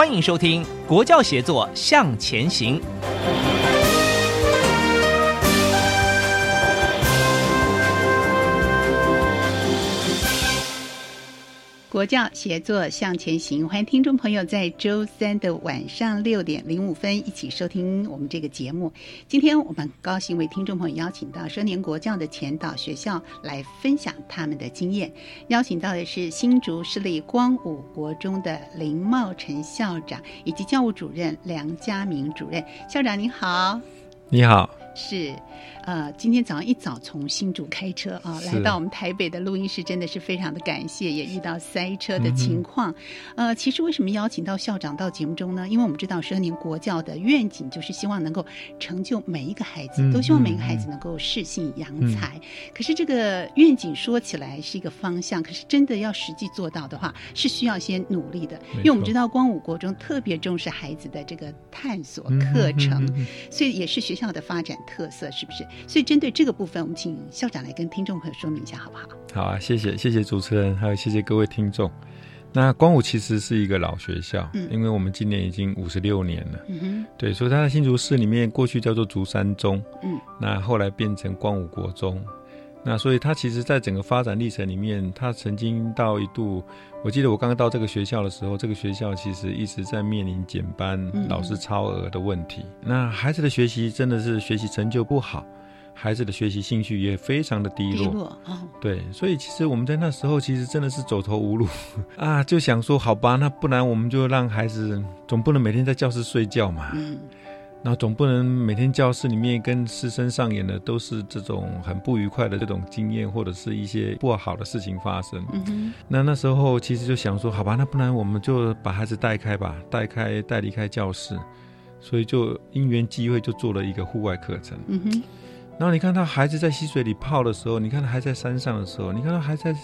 欢迎收听《国教协作向前行》。国教协作向前行，欢迎听众朋友在周三的晚上六点零五分一起收听我们这个节目。今天我们高兴为听众朋友邀请到双年国教的前导学校来分享他们的经验。邀请到的是新竹市立光武国中的林茂成校长以及教务主任梁家明主任。校长您好，你好，是。呃，今天早上一早从新竹开车啊，来到我们台北的录音室，真的是非常的感谢，也遇到塞车的情况。呃，其实为什么邀请到校长到节目中呢？因为我们知道十二年国教的愿景就是希望能够成就每一个孩子，都希望每一个孩子能够适性扬才。可是这个愿景说起来是一个方向，可是真的要实际做到的话，是需要先努力的。因为我们知道光武国中特别重视孩子的这个探索课程，所以也是学校的发展特色，是不是？所以针对这个部分，我们请校长来跟听众朋友说明一下，好不好？好啊，谢谢，谢谢主持人，还有谢谢各位听众。那光武其实是一个老学校，嗯，因为我们今年已经五十六年了，嗯哼，对，所以它在新竹市里面过去叫做竹山中，嗯，那后来变成光武国中。那所以他其实，在整个发展历程里面，他曾经到一度，我记得我刚刚到这个学校的时候，这个学校其实一直在面临减班、老师超额的问题。那孩子的学习真的是学习成就不好，孩子的学习兴趣也非常的低落。对，所以其实我们在那时候其实真的是走投无路 啊，就想说，好吧，那不然我们就让孩子，总不能每天在教室睡觉嘛。那总不能每天教室里面跟师生上演的都是这种很不愉快的这种经验，或者是一些不好的事情发生。那那时候其实就想说，好吧，那不然我们就把孩子带开吧，带开带离开教室，所以就因缘机会就做了一个户外课程。然后你看到孩子在溪水里泡的时候，你看到还在山上的时候，你看到还在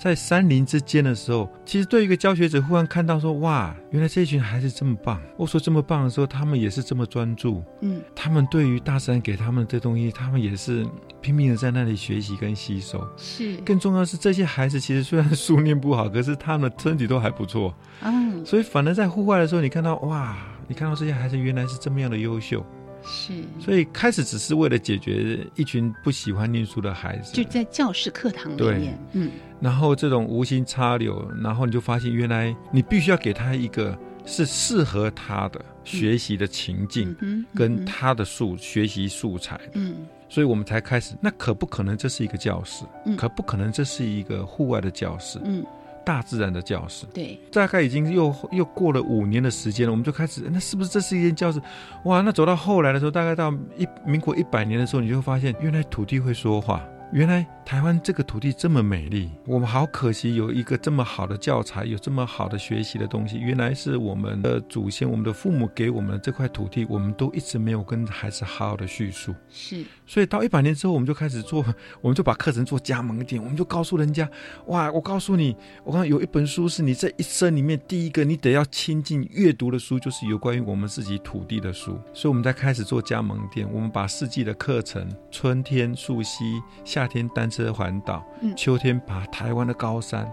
在山林之间的时候，其实对于一个教学者忽然看到说，哇，原来这群孩子这么棒。我说这么棒的时候，他们也是这么专注。嗯，他们对于大自然给他们的东西，他们也是拼命的在那里学习跟吸收。是，更重要的是这些孩子其实虽然书念不好，可是他们的身体都还不错。嗯，所以反而在户外的时候，你看到哇，你看到这些孩子原来是这么样的优秀。是，所以开始只是为了解决一群不喜欢念书的孩子，就在教室课堂里面，嗯，然后这种无心插柳，然后你就发现原来你必须要给他一个是适合他的学习的情境，嗯跟他的素学习素材，嗯，所以我们才开始。那可不可能这是一个教室？可不可能这是一个户外的教室？嗯。大自然的教室，对，大概已经又又过了五年的时间了，我们就开始，那是不是这是一间教室？哇，那走到后来的时候，大概到一民国一百年的时候，你就会发现，原来土地会说话。原来台湾这个土地这么美丽，我们好可惜有一个这么好的教材，有这么好的学习的东西。原来是我们的祖先、我们的父母给我们的这块土地，我们都一直没有跟孩子好好的叙述。是，所以到一百年之后，我们就开始做，我们就把课程做加盟点，我们就告诉人家：哇，我告诉你，我看有一本书是你这一生里面第一个你得要亲近阅读的书，就是有关于我们自己土地的书。所以我们在开始做加盟店，我们把四季的课程，春天溯溪，夏。夏天单车环岛，秋天爬台湾的高山，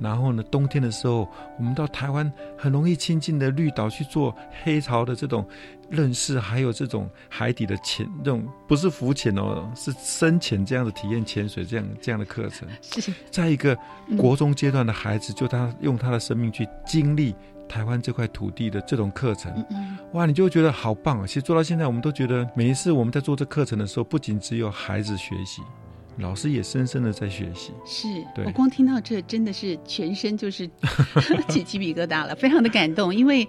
然后呢，冬天的时候，我们到台湾很容易亲近的绿岛去做黑潮的这种认识，还有这种海底的潜，这种不是浮潜哦，是深潜这样的体验潜水这样这样的课程。是，在一个国中阶段的孩子，就他用他的生命去经历台湾这块土地的这种课程，哇，你就觉得好棒啊！其实做到现在，我们都觉得每一次我们在做这课程的时候，不仅只有孩子学习。老师也深深的在学习，是我光听到这，真的是全身就是 起鸡皮疙瘩了，非常的感动，因为。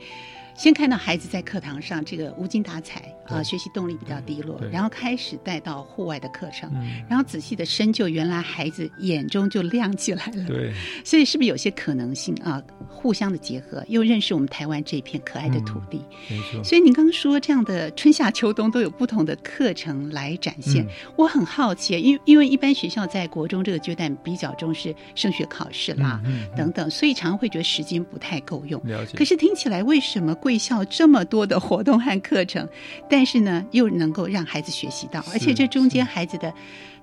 先看到孩子在课堂上这个无精打采啊，学习动力比较低落，然后开始带到户外的课程，然后仔细的深究，原来孩子眼中就亮起来了。对，所以是不是有些可能性啊？互相的结合，又认识我们台湾这片可爱的土地。没错。所以您刚刚说这样的春夏秋冬都有不同的课程来展现，我很好奇，因为因为一般学校在国中这个阶段比较重视升学考试啦等等，所以常常会觉得时间不太够用。了解。可是听起来为什么？贵校这么多的活动和课程，但是呢，又能够让孩子学习到，而且这中间孩子的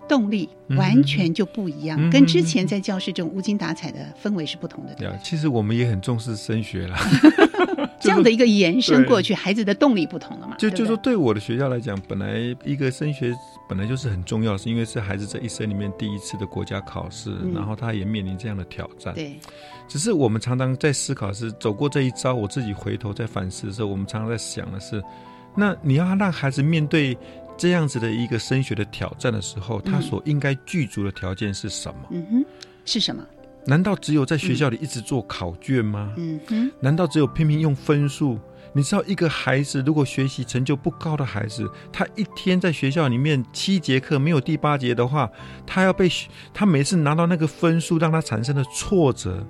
动力完全就不一样，跟之前在教室这种无精打采的氛围是不同的。对，啊其实我们也很重视升学了，这样的一个延伸过去，孩子的动力不同了嘛？就就说对我的学校来讲，本来一个升学本来就是很重要，是因为是孩子这一生里面第一次的国家考试，然后他也面临这样的挑战。对。只是我们常常在思考，是走过这一招，我自己回头在反思的时候，我们常常在想的是，那你要让孩子面对这样子的一个升学的挑战的时候，他所应该具足的条件是什么？嗯哼，是什么？难道只有在学校里一直做考卷吗？嗯哼，难道只有拼命用分数？你知道一个孩子如果学习成就不高的孩子，他一天在学校里面七节课没有第八节的话，他要被他每次拿到那个分数，让他产生的挫折，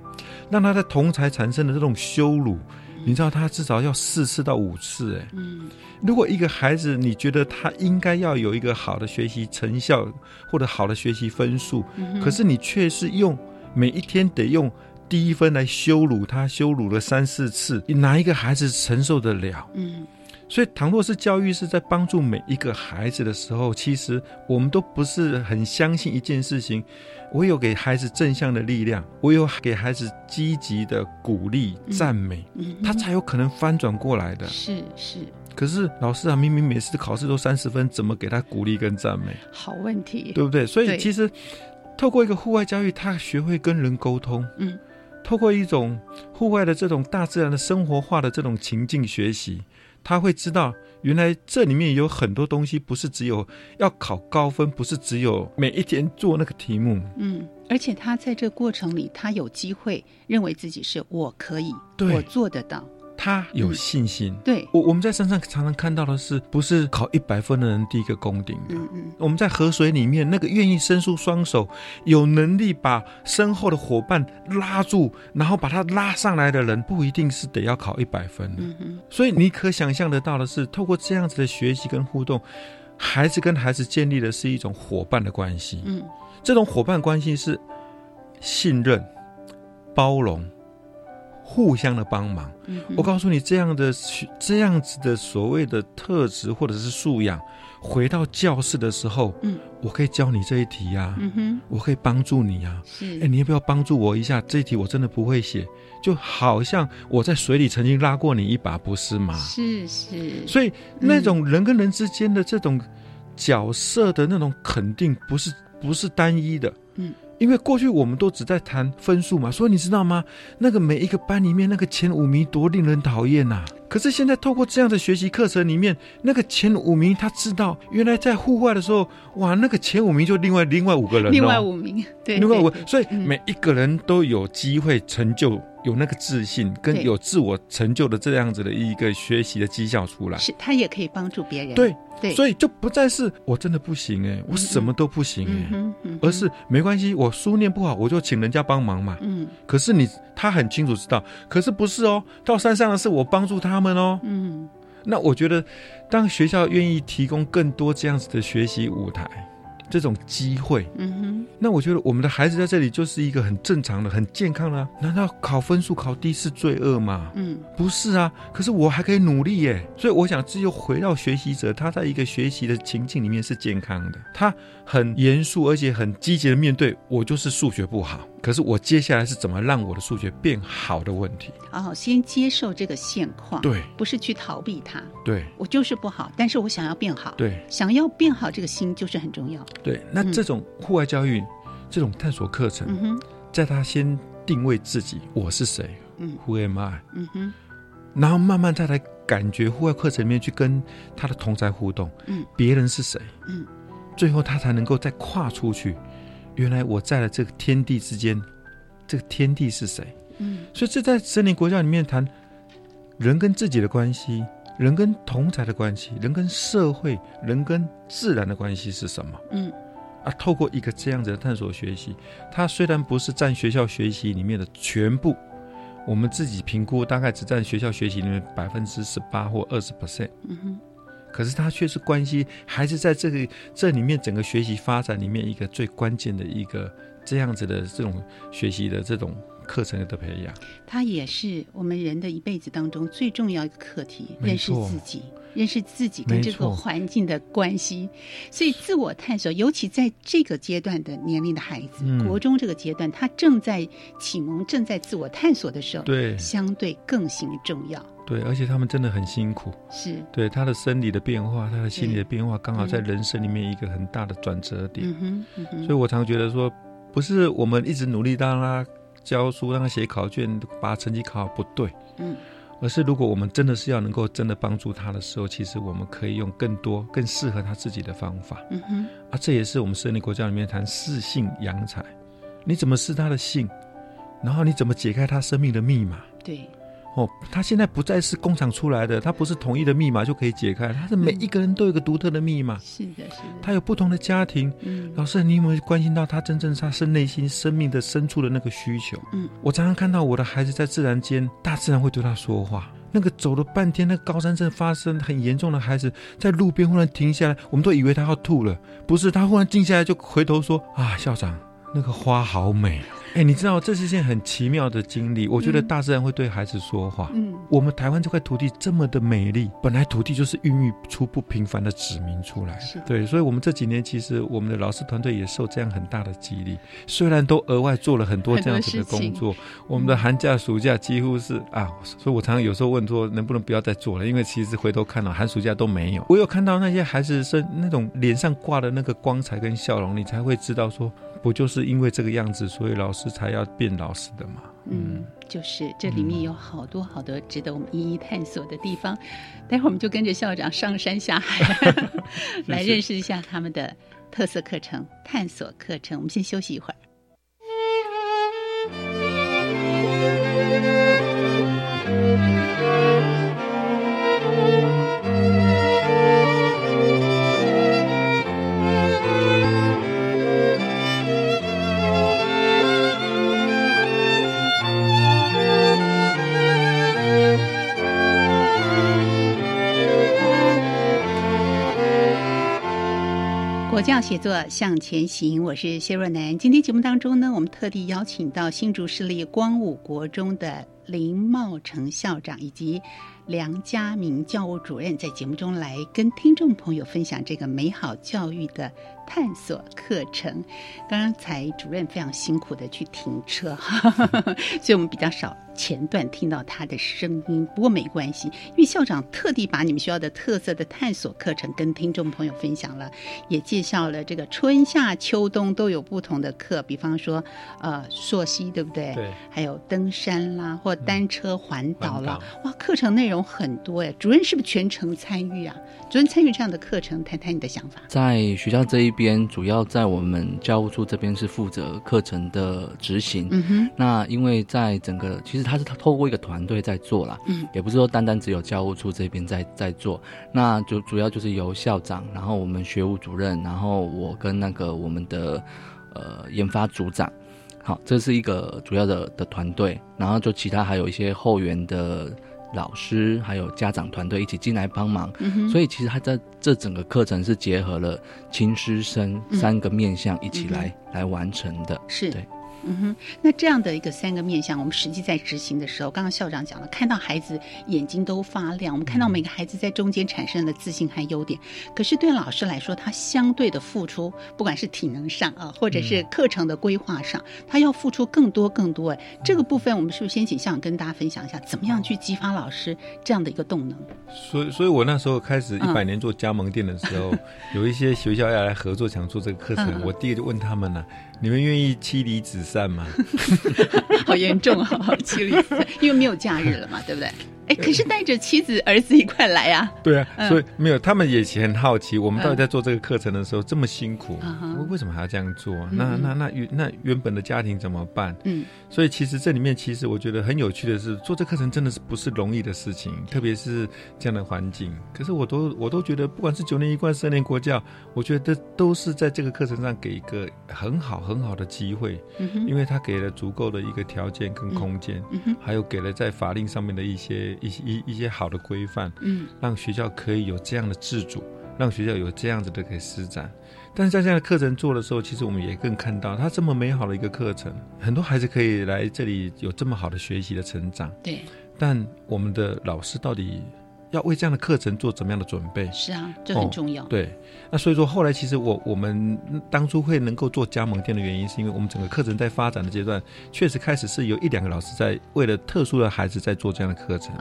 让他的同才产生的这种羞辱，你知道他至少要四次到五次哎。嗯，如果一个孩子你觉得他应该要有一个好的学习成效或者好的学习分数，可是你却是用每一天得用。第一分来羞辱他，羞辱了三四次，你哪一个孩子承受得了？嗯，所以倘若是教育是在帮助每一个孩子的时候，其实我们都不是很相信一件事情。我有给孩子正向的力量，我有给孩子积极的鼓励、赞美，他才有可能翻转过来的。是是。可是老师啊，明明每次考试都三十分，怎么给他鼓励跟赞美？好问题，对不对？所以其实透过一个户外教育，他学会跟人沟通。嗯。透过一种户外的这种大自然的生活化的这种情境学习，他会知道原来这里面有很多东西，不是只有要考高分，不是只有每一天做那个题目。嗯，而且他在这过程里，他有机会认为自己是我可以，我做得到。他有信心，对我我们在山上常常看到的是，不是考一百分的人第一个攻顶的。嗯嗯，我们在河水里面，那个愿意伸出双手，有能力把身后的伙伴拉住，然后把他拉上来的人，不一定是得要考一百分的。嗯嗯，所以你可想象得到的是，透过这样子的学习跟互动，孩子跟孩子建立的是一种伙伴的关系。嗯，这种伙伴关系是信任、包容。互相的帮忙，嗯我告诉你，这样的这样子的所谓的特质或者是素养，回到教室的时候，嗯，我可以教你这一题呀，嗯哼，我可以帮助你呀，是，哎，你要不要帮助我一下？这一题我真的不会写，就好像我在水里曾经拉过你一把，不是吗？是是，所以那种人跟人之间的这种角色的那种肯定，不是不是单一的，嗯。因为过去我们都只在谈分数嘛，所以你知道吗？那个每一个班里面那个前五名多令人讨厌呐！可是现在透过这样的学习课程里面，那个前五名他知道，原来在户外的时候，哇，那个前五名就另外另外五个人，另外五名，对，另外五，所以每一个人都有机会成就。有那个自信跟有自我成就的这样子的一个学习的绩效出来，是他也可以帮助别人。对对，所以就不再是我真的不行哎，我什么都不行哎，而是没关系，我书念不好，我就请人家帮忙嘛。嗯，可是你他很清楚知道，可是不是哦，到山上的是我帮助他们哦。嗯，那我觉得，当学校愿意提供更多这样子的学习舞台。这种机会，嗯哼，那我觉得我们的孩子在这里就是一个很正常的、很健康的。难道考分数考低是罪恶吗？嗯，不是啊。可是我还可以努力耶。所以我想，只有回到学习者，他在一个学习的情境里面是健康的。他很严肃，而且很积极的面对。我就是数学不好。可是我接下来是怎么让我的数学变好的问题？哦，先接受这个现况，对，不是去逃避它。对，我就是不好，但是我想要变好。对，想要变好，这个心就是很重要。对，那这种户外教育，这种探索课程，嗯，在他先定位自己，我是谁？嗯，Who am I？嗯哼，然后慢慢再来感觉户外课程里面去跟他的同在互动，嗯，别人是谁？嗯，最后他才能够再跨出去。原来我在了这个天地之间，这个天地是谁？嗯，所以这在森林国教里面谈人跟自己的关系，人跟同才的关系，人跟社会，人跟自然的关系是什么？嗯，啊，透过一个这样子的探索学习，它虽然不是占学校学习里面的全部，我们自己评估大概只占学校学习里面百分之十八或二十 percent。嗯哼。可是它却是关系，还是在这个这里面整个学习发展里面一个最关键的一个这样子的这种学习的这种课程的培养。它也是我们人的一辈子当中最重要一个课题，认识自己，认识自己跟这个环境的关系。所以自我探索，尤其在这个阶段的年龄的孩子，嗯、国中这个阶段，他正在启蒙、正在自我探索的时候，对，相对更形重要。对，而且他们真的很辛苦。是对他的生理的变化，他的心理的变化，刚好在人生里面一个很大的转折点。嗯哼，嗯哼。所以我常觉得说，不是我们一直努力让他教书，让他写考卷，把成绩考好，不对。嗯。而是如果我们真的是要能够真的帮助他的时候，其实我们可以用更多、更适合他自己的方法。嗯哼。啊，这也是我们生理国教里面谈适性扬才，你怎么试他的性，然后你怎么解开他生命的密码？对。哦，他现在不再是工厂出来的，他不是统一的密码就可以解开，他是每一个人都有一个独特的密码。是的，是的。他有不同的家庭。嗯，老师，你有没有关心到他真正他是内心生命的深处的那个需求？嗯，我常常看到我的孩子在自然间，大自然会对他说话。那个走了半天，那个高山症发生很严重的孩子，在路边忽然停下来，我们都以为他要吐了，不是，他忽然静下来就回头说：“啊，校长，那个花好美。”哎，你知道这是件很奇妙的经历。我觉得大自然会对孩子说话。嗯，我们台湾这块土地这么的美丽，本来土地就是孕育出不平凡的子民出来。是对，所以我们这几年其实我们的老师团队也受这样很大的激励。虽然都额外做了很多这样子的工作，我们的寒假、暑假几乎是啊，所以我常常有时候问说，能不能不要再做了？因为其实回头看到寒暑假都没有。我有看到那些孩子是那种脸上挂的那个光彩跟笑容，你才会知道说。不就是因为这个样子，所以老师才要变老师的嘛？嗯，就是这里面有好多好多值得我们一一探索的地方。待会儿我们就跟着校长上山下海，来认识一下他们的特色课程、探索课程。我们先休息一会儿。佛教写作向前行，我是谢若楠。今天节目当中呢，我们特地邀请到新竹市立光武国中的林茂成校长以及梁家明教务主任，在节目中来跟听众朋友分享这个美好教育的探索课程。刚才主任非常辛苦的去停车，所以我们比较少前段听到他的声音。不过没关系，因为校长特地把你们学校的特色的探索课程跟听众朋友分享了，也介绍了这个春夏秋冬都有不同的课，比方说呃溯溪，对不对？对。还有登山啦，或单车环岛啦，哇，课程内容很多哎。主任是不是全程参与啊？主任参与这样的课程，谈谈你的想法。在学校这一边，主要在我们教务处这边是负责课程的执行。嗯哼。那因为在整个，其实他是透过一个团队在做啦，嗯，也不是说单单只有教务处这边在在做，那就主要就是由校长，然后我们学务主任，然后我跟那个我们的呃研发组长，好，这是一个主要的的团队，然后就其他还有一些后援的。老师还有家长团队一起进来帮忙，嗯、所以其实他在这整个课程是结合了亲师生三个面向一起来、嗯、来完成的。是。对，嗯哼，那这样的一个三个面向，我们实际在执行的时候，刚刚校长讲了，看到孩子眼睛都发亮，我们看到每个孩子在中间产生的自信和优点。可是对老师来说，他相对的付出，不管是体能上啊，或者是课程的规划上，他要付出更多更多。哎，这个部分我们是不是先请校长跟大家分享一下，怎么样去激发老师这样的一个动能？所以，所以我那时候开始一百年做加盟店的时候，有一些学校要来合作，想做这个课程，我第一个就问他们呢。你们愿意妻离子散吗？好严重啊！妻离子散，因为没有假日了嘛，对不对？哎，可是带着妻子儿子一块来啊？对啊，所以没有，他们也很好奇，我们到底在做这个课程的时候这么辛苦，为什么还要这样做？那那那原那原本的家庭怎么办？嗯，所以其实这里面其实我觉得很有趣的是，做这课程真的是不是容易的事情，特别是这样的环境。可是我都我都觉得，不管是九年一贯、十年国教，我觉得都是在这个课程上给一个很好很好的机会，因为他给了足够的一个条件跟空间，还有给了在法令上面的一些。一些一一些好的规范，嗯，让学校可以有这样的自主，让学校有这样子的可以施展。但是在这样的课程做的时候，其实我们也更看到，它这么美好的一个课程，很多孩子可以来这里有这么好的学习的成长。对，但我们的老师到底？要为这样的课程做怎么样的准备？是啊，这很重要。对，那所以说后来其实我我们当初会能够做加盟店的原因，是因为我们整个课程在发展的阶段，确实开始是有一两个老师在为了特殊的孩子在做这样的课程。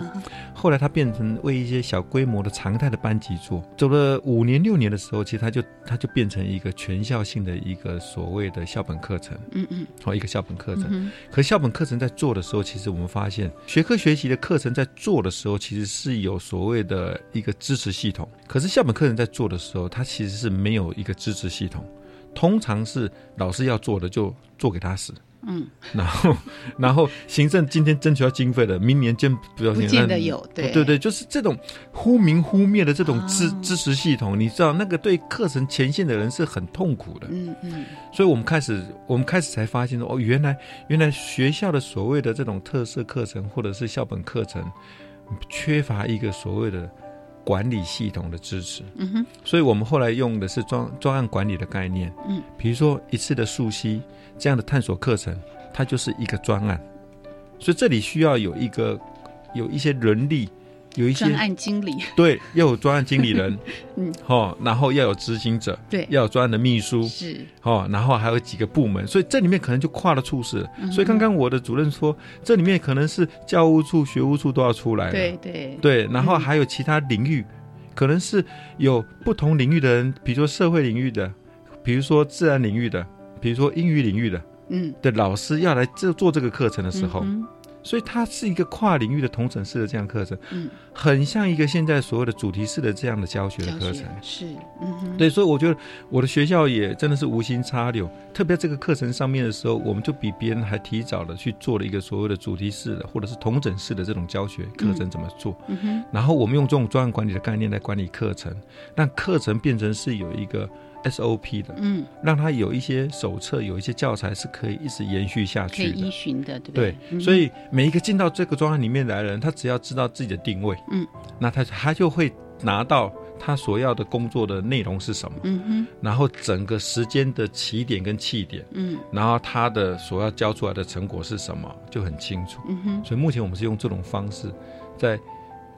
后来他变成为一些小规模的常态的班级做，走了五年六年的时候，其实他就他就变成一个全校性的一个所谓的校本课程。嗯嗯，好，一个校本课程。可校本课程在做的时候，其实我们发现学科学习的课程在做的时候，其实是有所。所谓的一个支持系统，可是校本课程在做的时候，它其实是没有一个支持系统，通常是老师要做的就做给他使。嗯，然后，然后行政今天争取要经费了，明年见不要见得有，对。对对，就是这种忽明忽灭的这种支支持系统，你知道那个对课程前线的人是很痛苦的，嗯嗯，所以我们开始，我们开始才发现说，哦，原来原来学校的所谓的这种特色课程或者是校本课程，缺乏一个所谓的。管理系统的支持，嗯哼，所以我们后来用的是专专案管理的概念，嗯，比如说一次的溯溪这样的探索课程，它就是一个专案，所以这里需要有一个有一些人力。有一些专案经理，对，要有专案经理人，嗯，好，然后要有执行者，对，要有专案的秘书，是，哦，然后还有几个部门，所以这里面可能就跨了。处事。所以刚刚我的主任说，这里面可能是教务处、学务处都要出来，对对。对，然后还有其他领域，可能是有不同领域的人，比如说社会领域的，比如说自然领域的，比如说英语领域的，嗯，的老师要来这做这个课程的时候。所以它是一个跨领域的同城式的这样课程，嗯，很像一个现在所谓的主题式的这样的教学的课程，是，嗯，对，所以我觉得我的学校也真的是无心插柳，特别这个课程上面的时候，我们就比别人还提早的去做了一个所谓的主题式的或者是同整式的这种教学课程怎么做，嗯哼，然后我们用这种专案管理的概念来管理课程，让课程变成是有一个。SOP 的，嗯，让他有一些手册，有一些教材是可以一直延续下去的，可以依循的，对不对？对，所以每一个进到这个专案里面来的人，他只要知道自己的定位，嗯，那他他就会拿到他所要的工作的内容是什么，嗯哼，然后整个时间的起点跟起点，嗯，然后他的所要交出来的成果是什么就很清楚，嗯哼，所以目前我们是用这种方式在。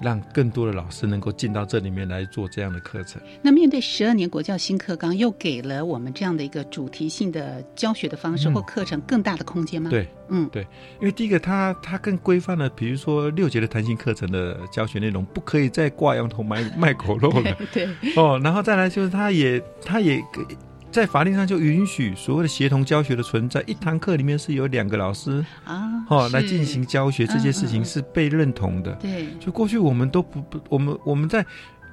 让更多的老师能够进到这里面来做这样的课程。那面对十二年国教新课纲，又给了我们这样的一个主题性的教学的方式或课程更大的空间吗？对，嗯，对，因为第一个，它它更规范了，比如说六节的弹性课程的教学内容，不可以再挂羊头卖卖狗肉了。对，哦，然后再来就是，它也它也。在法令上就允许所谓的协同教学的存在，一堂课里面是有两个老师啊，哈来进行教学，这些事情是被认同的。对，就过去我们都不不，我们我们在，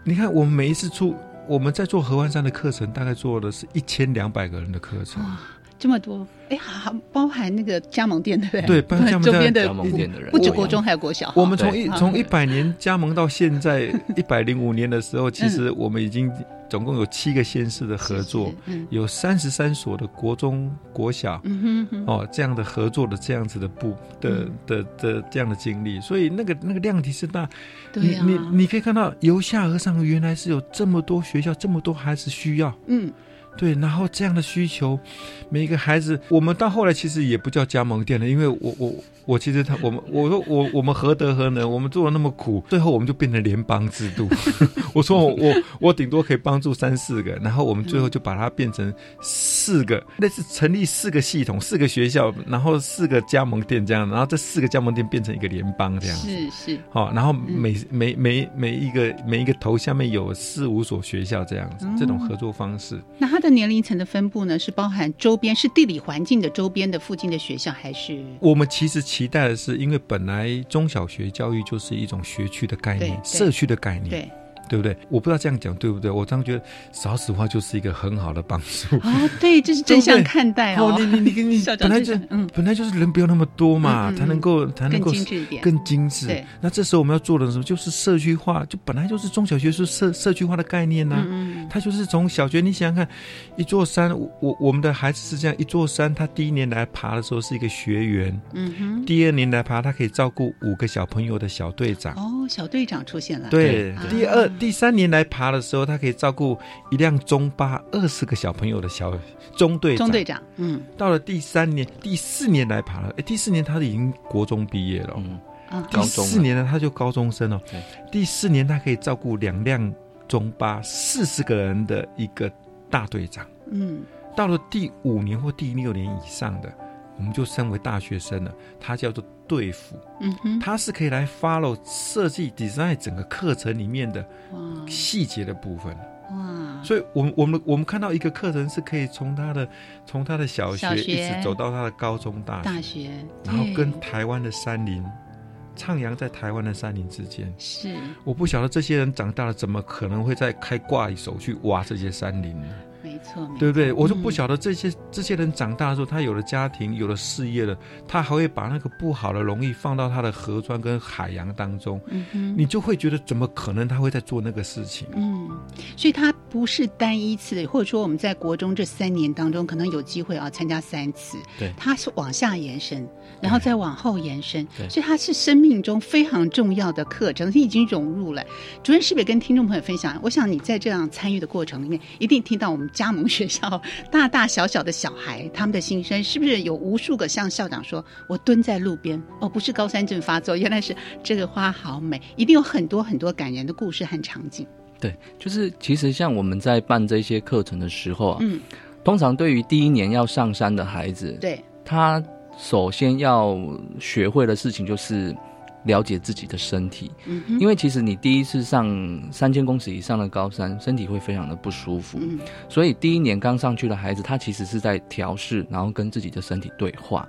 你看我们每一次出我们在做合欢山的课程，大概做的是一千两百个人的课程。哇这么多，哎，还包含那个加盟店，对不对？对，周边的加盟店的人，不止国中，还有国小。我们从一从一百年加盟到现在一百零五年的时候，其实我们已经总共有七个县市的合作，有三十三所的国中、国小，哦，这样的合作的这样子的部的的的这样的经历，所以那个那个量体是大。你你你可以看到由下而上，原来是有这么多学校，这么多孩子需要。嗯。对，然后这样的需求，每一个孩子，我们到后来其实也不叫加盟店了，因为我我。我其实他我们我说我我们何德何能？我们做的那么苦，最后我们就变成联邦制度。我说我我我顶多可以帮助三四个，然后我们最后就把它变成四个，那是成立四个系统、四个学校，然后四个加盟店这样，然后这四个加盟店变成一个联邦这样。是是。好，然后每每每每一个每一个头下面有四五所学校这样子，这种合作方式。那它的年龄层的分布呢？是包含周边是地理环境的周边的附近的学校，还是我们其实。期待的是，因为本来中小学教育就是一种学区的概念，社区的概念。对。对不对？我不知道这样讲对不对？我常觉得少子化就是一个很好的帮助哦，对，这是正向看待哦。你你你你，本来就嗯，本来就是人不要那么多嘛，才能够才能够更精致一点，更精致。那这时候我们要做的什么？就是社区化，就本来就是中小学是社社区化的概念呢。嗯，它就是从小学，你想想看，一座山，我我们的孩子是这样，一座山，他第一年来爬的时候是一个学员，嗯哼，第二年来爬，他可以照顾五个小朋友的小队长。哦，小队长出现了。对，第二。第三年来爬的时候，他可以照顾一辆中巴二十个小朋友的小中队中队长。嗯，到了第三年、第四年来爬了，哎，第四年他已经国中毕业了。嗯第四年呢他就高中生了。第四年他可以照顾两辆中巴四十个人的一个大队长。嗯，到了第五年或第六年以上的，我们就升为大学生了，他叫做。对付，嗯哼，它是可以来 follow 设计 design 整个课程里面的细节的部分，哇！所以，我们我们我们看到一个课程是可以从他的从他的小学一直走到他的高中大大学，然后跟台湾的山林徜徉在台湾的山林之间。是，我不晓得这些人长大了怎么可能会再开挂手去挖这些山林呢？没错，对不对？我就不晓得这些这些人长大的时候，他有了家庭，有了事业了，他还会把那个不好的容易放到他的河川跟海洋当中。嗯哼，你就会觉得怎么可能他会在做那个事情？嗯，所以他不是单一次的，或者说我们在国中这三年当中，可能有机会啊参加三次。对，他是往下延伸，然后再往后延伸，所以他是生命中非常重要的课程，他已经融入了。主任是不是跟听众朋友分享？我想你在这样参与的过程里面，一定听到我们。加盟学校，大大小小的小孩，他们的心声是不是有无数个？像校长说，我蹲在路边，哦，不是高山症发作，原来是这个花好美，一定有很多很多感人的故事和场景。对，就是其实像我们在办这些课程的时候啊，嗯，通常对于第一年要上山的孩子，对，他首先要学会的事情就是。了解自己的身体，因为其实你第一次上三千公尺以上的高山，身体会非常的不舒服。所以第一年刚上去的孩子，他其实是在调试，然后跟自己的身体对话。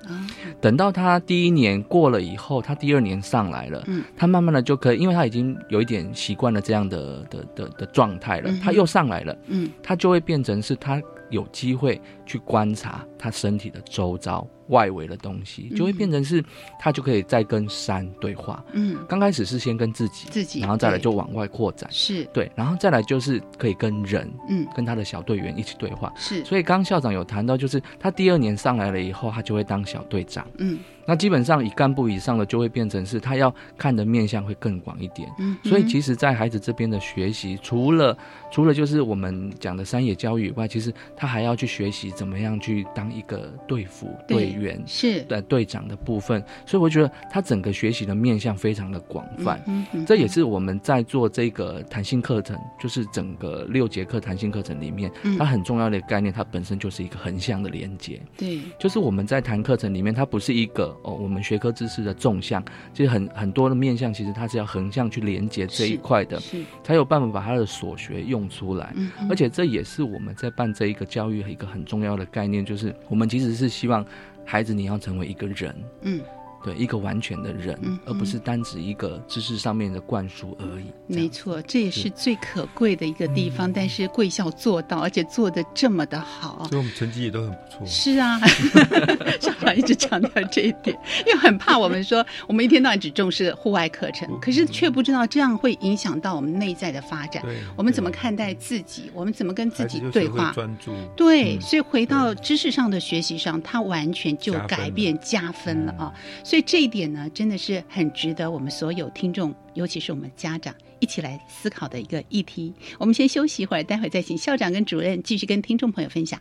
等到他第一年过了以后，他第二年上来了，他慢慢的就可以，因为他已经有一点习惯了这样的的的的状态了，他又上来了，他就会变成是他有机会去观察他身体的周遭。外围的东西就会变成是，他就可以再跟山对话。嗯，刚开始是先跟自己，自己，然后再来就往外扩展。是对，然后再来就是可以跟人，嗯，跟他的小队员一起对话。是，所以刚校长有谈到，就是他第二年上来了以后，他就会当小队长。嗯。那基本上以干部以上的就会变成是他要看的面向会更广一点，嗯，所以其实，在孩子这边的学习，除了除了就是我们讲的山野教育以外，其实他还要去学习怎么样去当一个队服队员是。的队长的部分，所以我觉得他整个学习的面向非常的广泛，嗯嗯，这也是我们在做这个弹性课程，就是整个六节课弹性课程里面，它很重要的概念，它本身就是一个横向的连接，对，就是我们在谈课程里面，它不是一个。哦，我们学科知识的纵向，其实很很多的面向，其实它是要横向去连接这一块的，才有办法把他的所学用出来。而且这也是我们在办这一个教育一个很重要要的概念，就是我们其实是希望孩子你要成为一个人。嗯。对一个完全的人，而不是单指一个知识上面的灌输而已。没错，这也是最可贵的一个地方。但是贵校做到，而且做的这么的好，所以我们成绩也都很不错。是啊，校长一直强调这一点，因为很怕我们说我们一天到晚只重视户外课程，可是却不知道这样会影响到我们内在的发展。我们怎么看待自己？我们怎么跟自己对话？专注。对，所以回到知识上的学习上，它完全就改变加分了啊！所以所以这一点呢，真的是很值得我们所有听众，尤其是我们家长一起来思考的一个议题。我们先休息一会儿，待会儿再请校长跟主任继续跟听众朋友分享。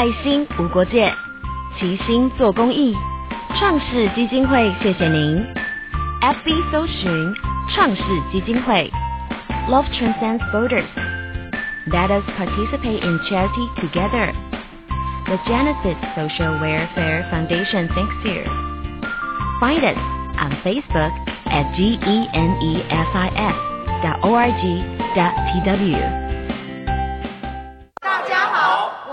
爱心无国界，齐心做公益。创世基金会，谢谢您。FB 搜寻创世基金会，Love transcends borders. Let us participate in charity together. The Genesis Social Welfare Foundation thanks you. Find us on Facebook at genesis dot org dot tw. 我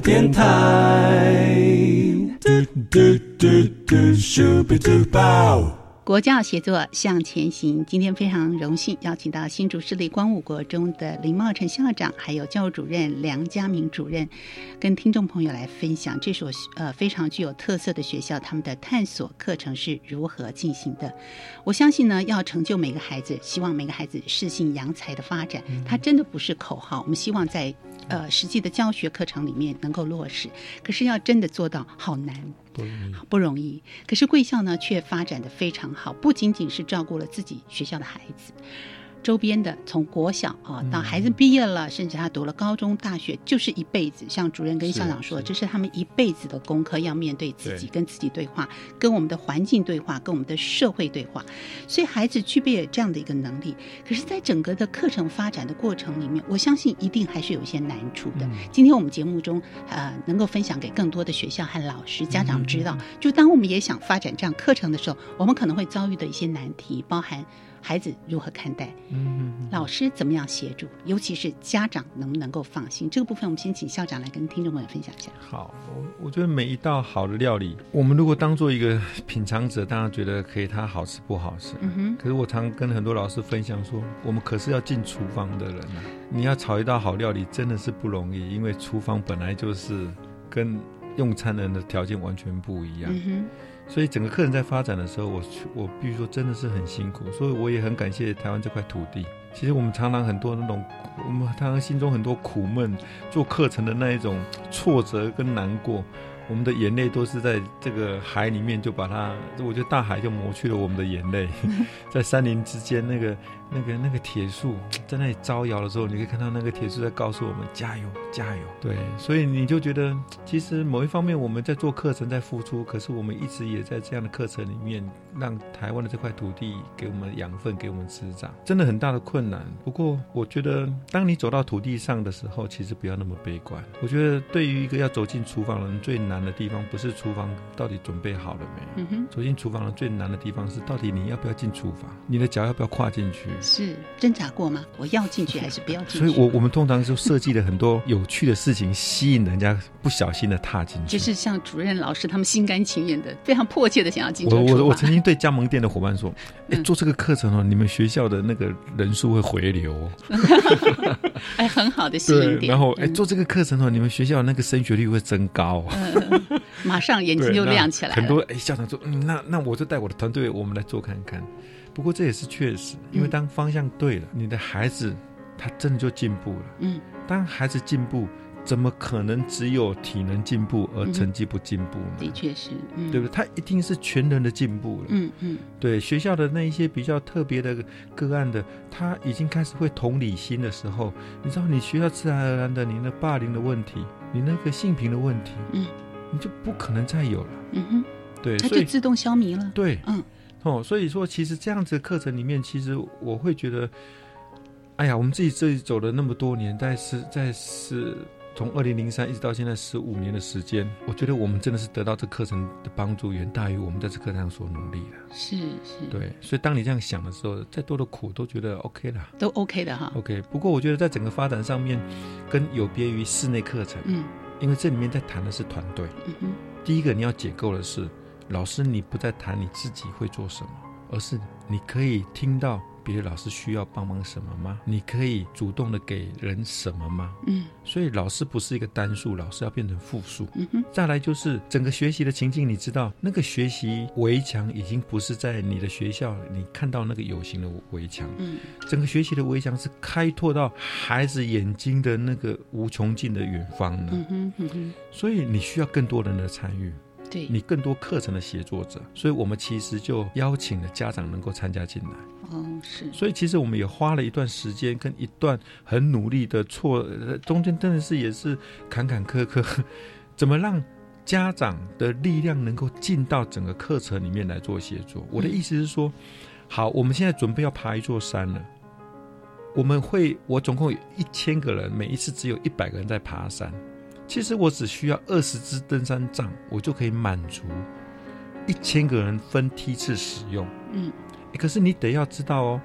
电台。国教协作向前行。今天非常荣幸邀请到新竹市立光武国中的林茂成校长，还有教务主任梁家明主任，跟听众朋友来分享这所呃非常具有特色的学校，他们的探索课程是如何进行的。我相信呢，要成就每个孩子，希望每个孩子适性扬才的发展，它真的不是口号。我们希望在呃实际的教学课程里面能够落实，可是要真的做到，好难。不容易，可是贵校呢却发展的非常好，不仅仅是照顾了自己学校的孩子。周边的，从国小啊到孩子毕业了，甚至他读了高中、大学，就是一辈子。像主任跟校长说，这是他们一辈子的功课，要面对自己，跟自己对话，跟我们的环境对话，跟我们的社会对话。所以孩子具备了这样的一个能力。可是，在整个的课程发展的过程里面，我相信一定还是有一些难处的。今天我们节目中，呃，能够分享给更多的学校和老师、家长知道，就当我们也想发展这样课程的时候，我们可能会遭遇的一些难题，包含。孩子如何看待？嗯，老师怎么样协助？尤其是家长能不能够放心？这个部分，我们先请校长来跟听众朋友分享一下。好，我我觉得每一道好的料理，我们如果当做一个品尝者，大家觉得可以，它好吃不好吃。嗯哼。可是我常跟很多老师分享说，我们可是要进厨房的人啊！你要炒一道好料理，真的是不容易，因为厨房本来就是跟用餐人的条件完全不一样。嗯哼。所以整个课程在发展的时候，我我必须说真的是很辛苦，所以我也很感谢台湾这块土地。其实我们常常很多那种，我们常常心中很多苦闷，做课程的那一种挫折跟难过，我们的眼泪都是在这个海里面，就把它，我觉得大海就磨去了我们的眼泪，在山林之间那个。那个那个铁树在那里招摇的时候，你可以看到那个铁树在告诉我们加油加油。对，所以你就觉得，其实某一方面我们在做课程在付出，可是我们一直也在这样的课程里面，让台湾的这块土地给我们养分，给我们滋长，真的很大的困难。不过我觉得，当你走到土地上的时候，其实不要那么悲观。我觉得对于一个要走进厨房的人，最难的地方不是厨房到底准备好了没有，走进厨房的最难的地方是到底你要不要进厨房，你的脚要不要跨进去。是挣扎过吗？我要进去还是不要进去？所以，我我们通常就设计了很多 有趣的事情，吸引人家不小心的踏进去。就是像主任老师他们心甘情愿的，非常迫切的想要进去。我我我曾经对加盟店的伙伴说：“哎，做这个课程哦，你们学校的那个人数会回流。”哎，很好的吸引点。然后，哎，做这个课程哦，你们学校那个升学率会增高。马上眼睛就亮起来。很多哎，校长说：“嗯，那那我就带我的团队，我们来做看看。”不过这也是确实，因为当方向对了，你的孩子他真的就进步了。嗯，当孩子进步，怎么可能只有体能进步而成绩不进步呢？的确是，对不对？他一定是全人的进步了。嗯嗯，对学校的那一些比较特别的个案的，他已经开始会同理心的时候，你知道，你学校自然而然的，你的霸凌的问题，你那个性平的问题，嗯，你就不可能再有了。嗯哼，对，他就自动消弭了。对，嗯。哦，所以说，其实这样子的课程里面，其实我会觉得，哎呀，我们自己这里走了那么多年，但是在是从二零零三一直到现在十五年的时间，我觉得我们真的是得到这课程的帮助远大于我们在这课堂上所努力的。是是，对，所以当你这样想的时候，再多的苦都觉得 OK 了，都 OK 的哈。OK，不过我觉得在整个发展上面，跟有别于室内课程，嗯，因为这里面在谈的是团队，嗯哼，第一个你要解构的是。老师，你不再谈你自己会做什么，而是你可以听到别的老师需要帮忙什么吗？你可以主动的给人什么吗？嗯，所以老师不是一个单数，老师要变成复数。嗯哼，再来就是整个学习的情境，你知道那个学习围墙已经不是在你的学校，你看到那个有形的围墙，嗯，整个学习的围墙是开拓到孩子眼睛的那个无穷尽的远方的。嗯哼，嗯哼，所以你需要更多人的参与。对你更多课程的协作者，所以我们其实就邀请了家长能够参加进来。哦，是。所以其实我们也花了一段时间跟一段很努力的错，中间真的是也是坎坎坷坷，怎么让家长的力量能够进到整个课程里面来做协作？我的意思是说，好，我们现在准备要爬一座山了，我们会，我总共有一千个人，每一次只有一百个人在爬山。其实我只需要二十支登山杖，我就可以满足一千个人分梯次使用。嗯，可是你得要知道哦，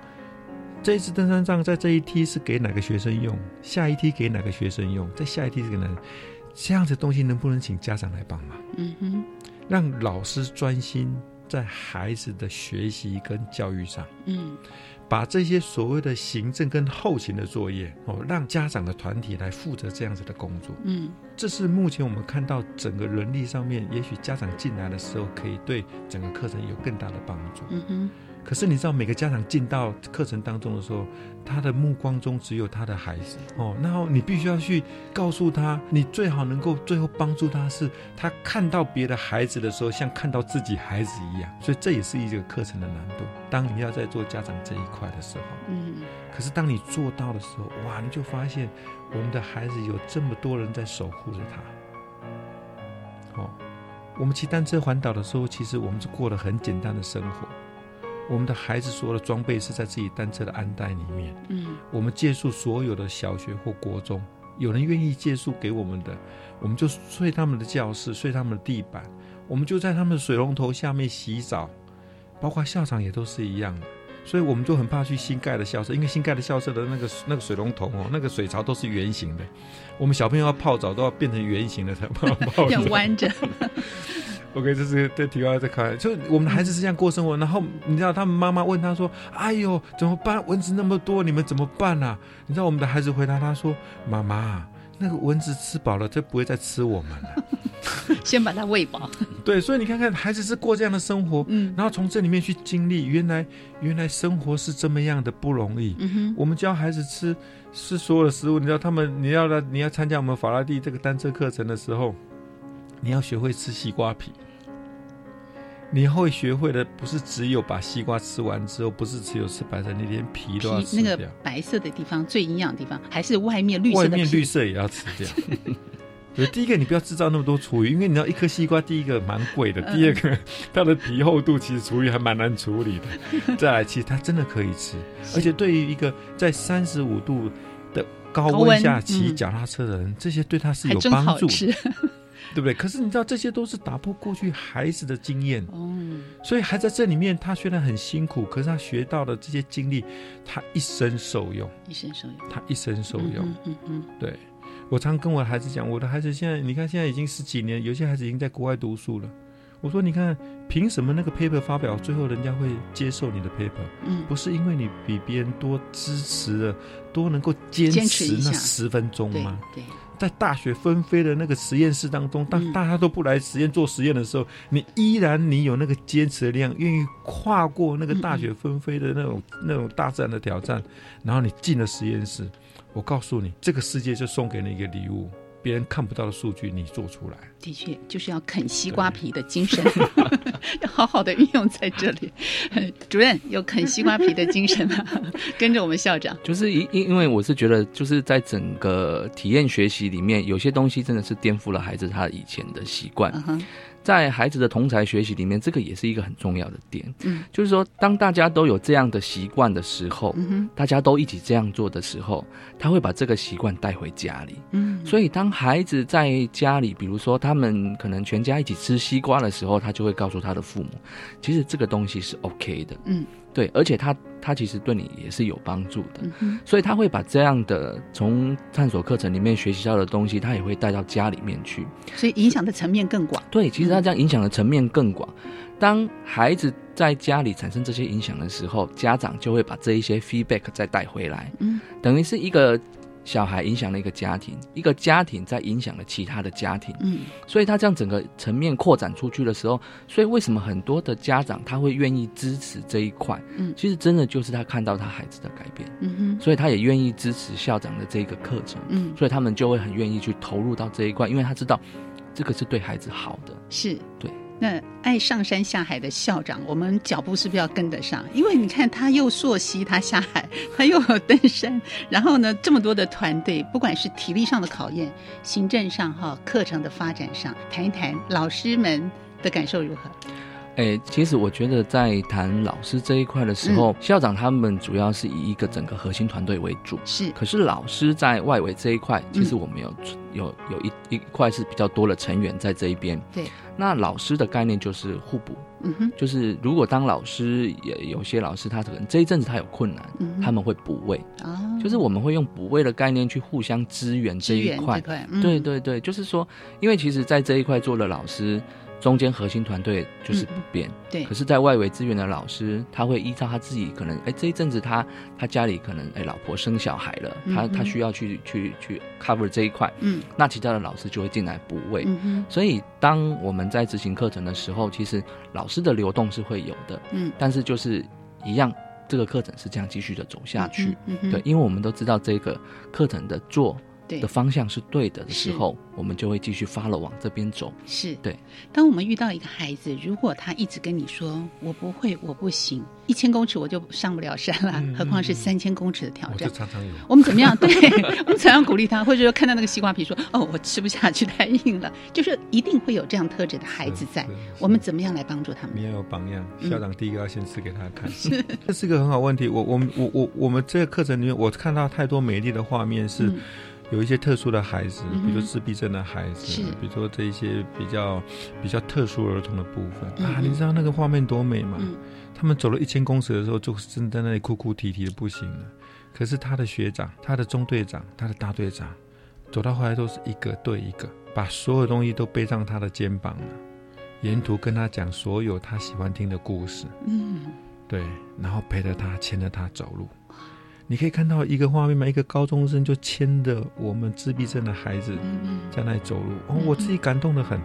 这一支登山杖在这一梯是给哪个学生用，下一梯给哪个学生用，在下一梯是给哪？这样子东西能不能请家长来帮忙？嗯哼，让老师专心在孩子的学习跟教育上。嗯。把这些所谓的行政跟后勤的作业哦，让家长的团体来负责这样子的工作。嗯，这是目前我们看到整个人力上面，也许家长进来的时候，可以对整个课程有更大的帮助。嗯哼。可是你知道，每个家长进到课程当中的时候，他的目光中只有他的孩子哦。然后你必须要去告诉他，你最好能够最后帮助他，是他看到别的孩子的时候，像看到自己孩子一样。所以这也是一个课程的难度。当你要在做家长这一块的时候，嗯。可是当你做到的时候，哇，你就发现我们的孩子有这么多人在守护着他。哦，我们骑单车环岛的时候，其实我们是过了很简单的生活。我们的孩子所有的装备是在自己单车的安袋里面。嗯，我们借宿所有的小学或国中，有人愿意借宿给我们的，我们就睡他们的教室，睡他们的地板，我们就在他们的水龙头下面洗澡，包括校长也都是一样的。所以我们就很怕去新盖的校舍，因为新盖的校舍的那个那个水龙头哦，那个水槽都是圆形的，我们小朋友要泡澡都要变成圆形的才泡泡。要弯着。OK，这是对提高在看，就我们的孩子是这样过生活。然后你知道，他们妈妈问他说：“哎呦，怎么办？蚊子那么多，你们怎么办啊？”你知道我们的孩子回答他说：“妈妈，那个蚊子吃饱了，就不会再吃我们了。先把它喂饱。对，所以你看看，孩子是过这样的生活，嗯，然后从这里面去经历，原来原来生活是这么样的不容易。嗯哼，我们教孩子吃是所有的食物，你知道他们，你要来你要参加我们法拉第这个单车课程的时候。你要学会吃西瓜皮。你会学会的不是只有把西瓜吃完之后，不是只有吃白菜，你连皮都要吃掉。那个白色的地方最营养的地方，还是外面绿色的外面绿色也要吃掉。对，第一个你不要制造那么多厨余，因为你知道一颗西瓜，第一个蛮贵的，第二个 它的皮厚度其实厨余还蛮难处理的。再来，其实它真的可以吃，而且对于一个在三十五度的高温下骑脚踏车的人，这些对他是有帮助。对不对？可是你知道，这些都是打破过去孩子的经验。嗯，所以还在这里面，他虽然很辛苦，可是他学到的这些经历，他一生受用。一生受用。他一生受用。嗯嗯。对，我常跟我的孩子讲，我的孩子现在，你看现在已经十几年，有些孩子已经在国外读书了。我说，你看，凭什么那个 paper 发表，最后人家会接受你的 paper？嗯，不是因为你比别人多支持了，多能够坚持那十分钟吗？对。在大雪纷飞的那个实验室当中，当大家都不来实验做实验的时候，你依然你有那个坚持的力量，愿意跨过那个大雪纷飞的那种那种大自然的挑战，然后你进了实验室。我告诉你，这个世界就送给你一个礼物。别人看不到的数据，你做出来，的确就是要啃西瓜皮的精神，要好好的运用在这里。主任有啃西瓜皮的精神吗？跟着我们校长，就是因因因为我是觉得，就是在整个体验学习里面，有些东西真的是颠覆了孩子他以前的习惯。在孩子的同才学习里面，这个也是一个很重要的点。嗯，就是说，当大家都有这样的习惯的时候，嗯大家都一起这样做的时候，他会把这个习惯带回家里。嗯，所以当孩子在家里，比如说他们可能全家一起吃西瓜的时候，他就会告诉他的父母，其实这个东西是 OK 的。嗯。对，而且他他其实对你也是有帮助的，所以他会把这样的从探索课程里面学习到的东西，他也会带到家里面去，所以影响的层面更广。对，其实他这样影响的层面更广。当孩子在家里产生这些影响的时候，家长就会把这一些 feedback 再带回来，嗯，等于是一个。小孩影响了一个家庭，一个家庭在影响了其他的家庭，嗯，所以他这样整个层面扩展出去的时候，所以为什么很多的家长他会愿意支持这一块？嗯，其实真的就是他看到他孩子的改变，嗯哼，所以他也愿意支持校长的这个课程，嗯，所以他们就会很愿意去投入到这一块，因为他知道这个是对孩子好的，是。对。那爱上山下海的校长，我们脚步是不是要跟得上？因为你看，他又溯溪，他下海，他又登山，然后呢，这么多的团队，不管是体力上的考验，行政上哈，课程的发展上，谈一谈老师们的感受如何？哎，其实我觉得在谈老师这一块的时候，校长他们主要是以一个整个核心团队为主。是，可是老师在外围这一块，其实我们有有有一一块是比较多的成员在这一边。对，那老师的概念就是互补。嗯哼，就是如果当老师，也有些老师他可能这一阵子他有困难，他们会补位。哦，就是我们会用补位的概念去互相支援这一块。对对对，就是说，因为其实，在这一块做了老师。中间核心团队就是不变，对。可是，在外围资源的老师，他会依照他自己可能，哎，这一阵子他他家里可能，哎，老婆生小孩了，他他需要去去去 cover 这一块，嗯，那其他的老师就会进来补位。嗯所以，当我们在执行课程的时候，其实老师的流动是会有的，嗯。但是就是一样，这个课程是这样继续的走下去，嗯对，因为我们都知道这个课程的做。的方向是对的的时候，我们就会继续发了往这边走。是对。当我们遇到一个孩子，如果他一直跟你说“我不会，我不行”，一千公尺我就上不了山了，何况是三千公尺的挑战？常常有。我们怎么样？对 我们怎样鼓励他？或者说看到那个西瓜皮说：“哦，我吃不下去，太硬了。”就是一定会有这样特质的孩子在。我们怎么样来帮助他们？你要有榜样。校长第一个要先吃给他看。是，这是个很好问题。我、我们、我、我、我们这个课程里面，我看到太多美丽的画面是。有一些特殊的孩子，比如自闭症的孩子，比如说这一些比较比较特殊儿童的部分啊，你知道那个画面多美吗？他们走了一千公尺的时候，就真在那里哭哭啼啼的不行了。可是他的学长、他的中队长、他的大队长，走到后来都是一个对一个，把所有东西都背上他的肩膀了，沿途跟他讲所有他喜欢听的故事。嗯，对，然后陪着他，牵着他走路。你可以看到一个画面嘛，一个高中生就牵着我们自闭症的孩子在那里走路，哦，我自己感动的很。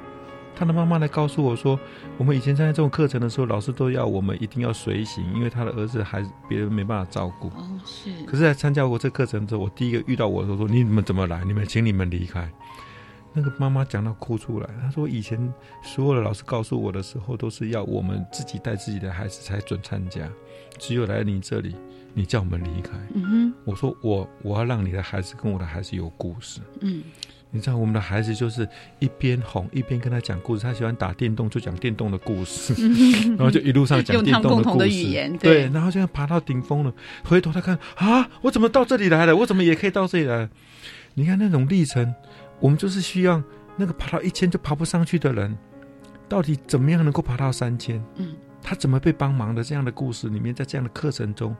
他的妈妈来告诉我说，我们以前参加这种课程的时候，老师都要我们一定要随行，因为他的儿子还别人没办法照顾。哦，是。可是，在参加过这课程之后，我第一个遇到我的时候说：“你们怎么来？你们请你们离开。”那个妈妈讲到哭出来，她说以前所有的老师告诉我的时候，都是要我们自己带自己的孩子才准参加，只有来你这里，你叫我们离开。嗯哼，我说我我要让你的孩子跟我的孩子有故事。嗯，你知道我们的孩子就是一边哄一边跟他讲故事，他喜欢打电动就讲电动的故事，然后就一路上讲电动的故事。对，然后现在爬到顶峰了，回头他看啊，我怎么到这里来了？我怎么也可以到这里来？你看那种历程。我们就是需要那个爬到一千就爬不上去的人，到底怎么样能够爬到三千？嗯，他怎么被帮忙的？这样的故事里面，在这样的课程中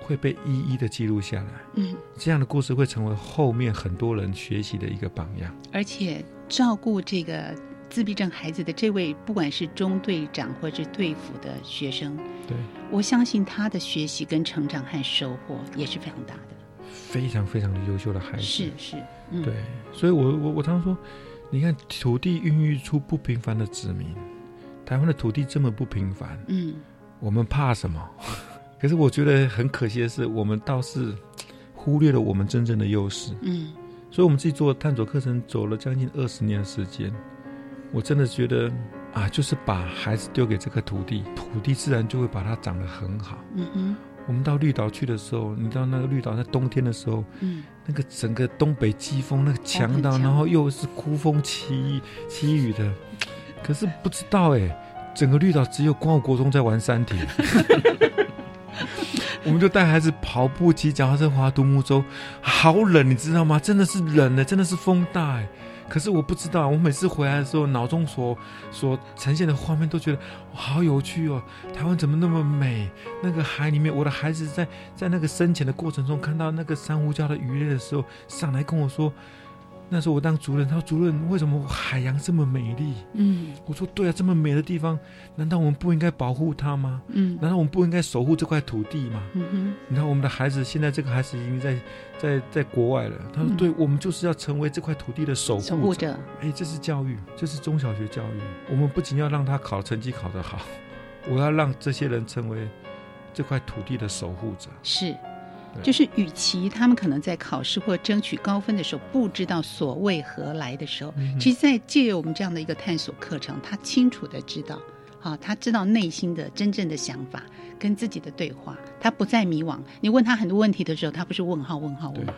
会被一一的记录下来。嗯，这样的故事会成为后面很多人学习的一个榜样。而且照顾这个自闭症孩子的这位，不管是中队长或是队辅的学生，对我相信他的学习跟成长和收获也是非常大的。非常非常的优秀的孩子，是是，嗯对，所以我我我常常说，你看土地孕育出不平凡的子民，台湾的土地这么不平凡，嗯，我们怕什么？可是我觉得很可惜的是，我们倒是忽略了我们真正的优势，嗯，所以我们自己做探索课程走了将近二十年的时间，我真的觉得啊，就是把孩子丢给这个土地，土地自然就会把它长得很好，嗯嗯。我们到绿岛去的时候，你知道那个绿岛在冬天的时候，嗯，那个整个东北季风那个强到，然后又是孤风凄凄雨的，可是不知道哎，整个绿岛只有光武国中在玩山体，我们就带孩子跑步、骑脚踏车、划独木舟，好冷，你知道吗？真的是冷的，真的是风大哎。可是我不知道，我每次回来的时候，脑中所所呈现的画面都觉得好有趣哦。台湾怎么那么美？那个海里面，我的孩子在在那个深潜的过程中，看到那个珊瑚礁的鱼类的时候，上来跟我说。那时候我当主任，他说：“主任，为什么海洋这么美丽？”嗯，我说：“对啊，这么美的地方，难道我们不应该保护它吗？嗯，难道我们不应该守护这块土地吗？”嗯哼，你看我们的孩子，现在这个孩子已经在在在国外了。他说：“对，我们就是要成为这块土地的守护者。”哎，这是教育，这是中小学教育。我们不仅要让他考成绩考得好，我要让这些人成为这块土地的守护者。是。就是，与其他们可能在考试或争取高分的时候不知道所谓何来的时候，其实，在借由我们这样的一个探索课程，他清楚的知道，啊，他知道内心的真正的想法跟自己的对话，他不再迷惘。你问他很多问题的时候，他不是问号问号问号。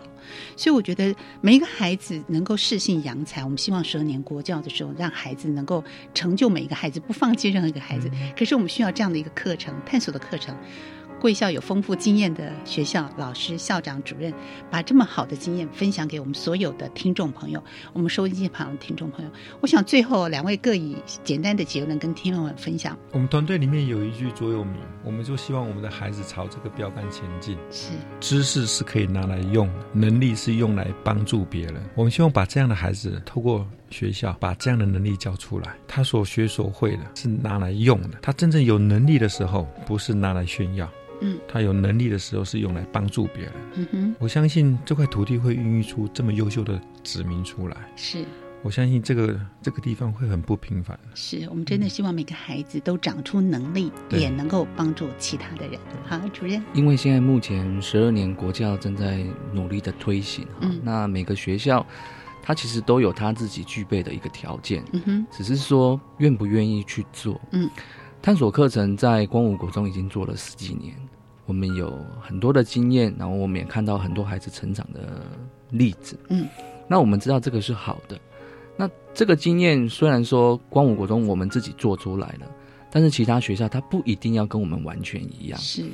所以，我觉得每一个孩子能够适性扬才，我们希望十二年国教的时候，让孩子能够成就每一个孩子，不放弃任何一个孩子。可是，我们需要这样的一个课程，探索的课程。贵校有丰富经验的学校老师、校长、主任，把这么好的经验分享给我们所有的听众朋友。我们收音机旁的听众朋友，我想最后两位各以简单的结论跟听众们分享。我们团队里面有一句座右铭，我们就希望我们的孩子朝这个标杆前进。是，知识是可以拿来用，能力是用来帮助别人。我们希望把这样的孩子透过学校把这样的能力教出来。他所学所会的是拿来用的。他真正有能力的时候，不是拿来炫耀。嗯，他有能力的时候是用来帮助别人。嗯哼，我相信这块土地会孕育出这么优秀的子民出来。是，我相信这个这个地方会很不平凡。是我们真的希望每个孩子都长出能力，也能够帮助其他的人。好，主任。因为现在目前十二年国教正在努力的推行，哈，那每个学校他其实都有他自己具备的一个条件。嗯哼，只是说愿不愿意去做。嗯，探索课程在光武国中已经做了十几年。我们有很多的经验，然后我们也看到很多孩子成长的例子。嗯，那我们知道这个是好的。那这个经验虽然说光武国中我们自己做出来了，但是其他学校它不一定要跟我们完全一样。是。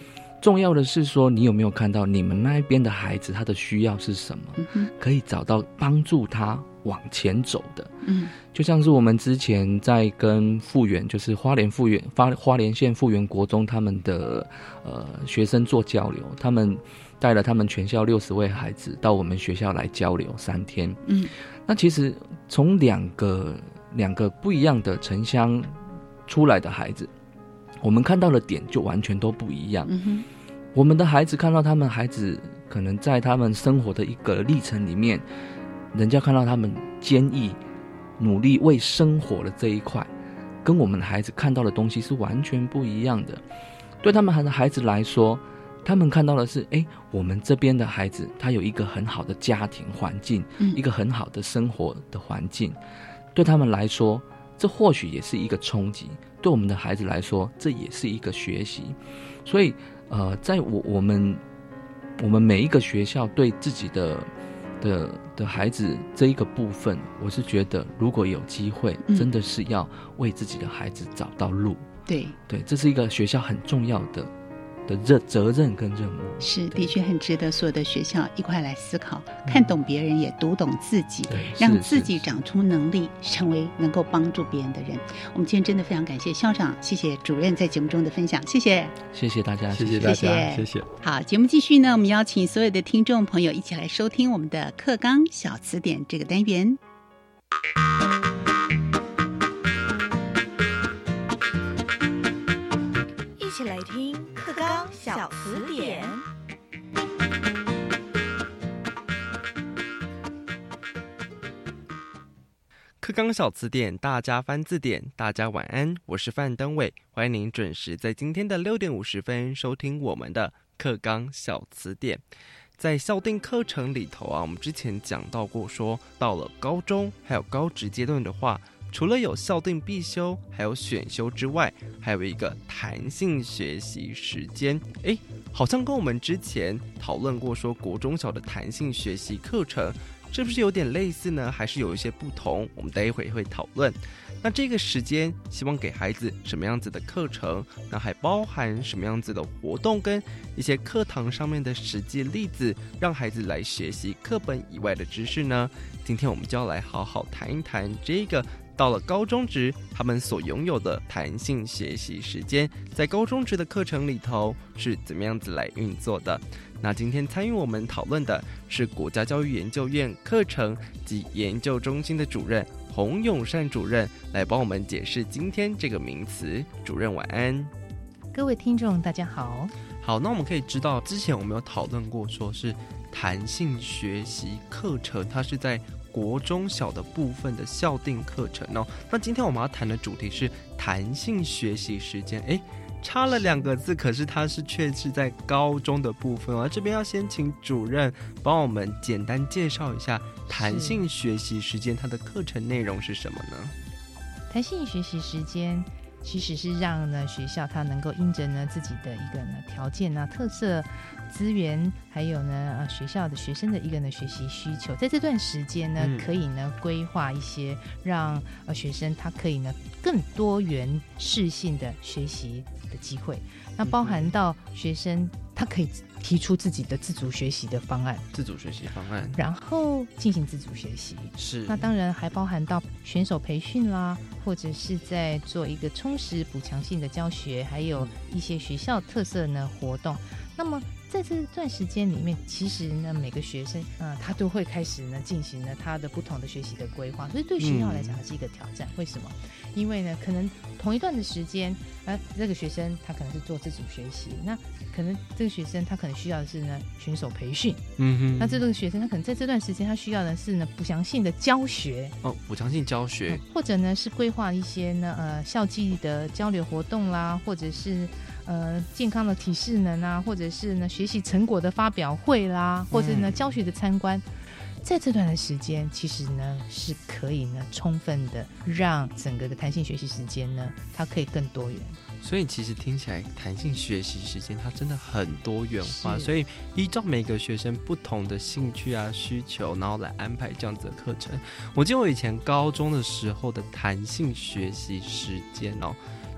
重要的是说，你有没有看到你们那一边的孩子他的需要是什么？可以找到帮助他往前走的。嗯，就像是我们之前在跟复原，就是花莲复原花花莲县复原国中他们的呃学生做交流，他们带了他们全校六十位孩子到我们学校来交流三天。嗯，那其实从两个两个不一样的城乡出来的孩子。我们看到的点就完全都不一样。我们的孩子看到他们孩子可能在他们生活的一个历程里面，人家看到他们坚毅、努力为生活的这一块，跟我们的孩子看到的东西是完全不一样的。对他们孩的孩子来说，他们看到的是，哎，我们这边的孩子他有一个很好的家庭环境，一个很好的生活的环境，对他们来说，这或许也是一个冲击；对我们的孩子来说，这也是一个学习。所以，呃，在我我们我们每一个学校对自己的的的孩子这一个部分，我是觉得，如果有机会，真的是要为自己的孩子找到路。对对，这是一个学校很重要的。的责责任跟任务。是的确很值得所有的学校一块来思考，看懂别人也读懂自己，让自己长出能力，成为能够帮助别人的人。我们今天真的非常感谢校长，谢谢主任在节目中的分享，谢谢，谢谢大家，谢谢大家，谢谢。好，节目继续呢，我们邀请所有的听众朋友一起来收听我们的课纲小词典这个单元。一起来听纲小词典。课纲小词典，大家翻字典，大家晚安，我是范登伟，欢迎您准时在今天的六点五十分收听我们的课纲小词典。在校定课程里头啊，我们之前讲到过，说到了高中还有高职阶段的话。除了有校定必修，还有选修之外，还有一个弹性学习时间。哎，好像跟我们之前讨论过说国中小的弹性学习课程，是不是有点类似呢？还是有一些不同？我们待一会会讨论。那这个时间希望给孩子什么样子的课程？那还包含什么样子的活动跟一些课堂上面的实际例子，让孩子来学习课本以外的知识呢？今天我们就要来好好谈一谈这个。到了高中职，他们所拥有的弹性学习时间，在高中职的课程里头是怎么样子来运作的？那今天参与我们讨论的是国家教育研究院课程及研究中心的主任洪永善主任，来帮我们解释今天这个名词。主任晚安，各位听众大家好。好，那我们可以知道，之前我们有讨论过，说是弹性学习课程，它是在。国中小的部分的校定课程哦，那今天我们要谈的主题是弹性学习时间。诶，差了两个字，可是它是却是在高中的部分哦。这边要先请主任帮我们简单介绍一下弹性学习时间，它的课程内容是什么呢？弹性学习时间。其实是让呢学校它能够因着呢自己的一个呢条件啊特色资源，还有呢呃学校的学生的一个呢学习需求，在这段时间呢可以呢规划一些让呃学生他可以呢更多元适性的学习的机会，那包含到学生他可以。提出自己的自主学习的方案，自主学习方案，然后进行自主学习。是，那当然还包含到选手培训啦，或者是在做一个充实补强性的教学，还有一些学校特色呢活动。那么在这段时间里面，其实呢每个学生啊，他都会开始呢进行了他的不同的学习的规划，所以对学校来讲是一个挑战。为什么？因为呢，可能同一段的时间，呃，这个学生他可能是做自主学习，那可能这个学生他可能需要的是呢选手培训，嗯哼，那这个学生他可能在这段时间他需要的是呢补强性的教学，哦，补强性教学，或者呢是规划一些呢呃校际的交流活动啦，或者是呃健康的体适能啊，或者是呢学习成果的发表会啦，或者呢教学的参观。在这段的时间，其实呢是可以呢充分的让整个的弹性学习时间呢，它可以更多元。所以其实听起来弹性学习时间它真的很多元化，所以依照每个学生不同的兴趣啊需求，然后来安排这样子的课程。我记得我以前高中的时候的弹性学习时间哦，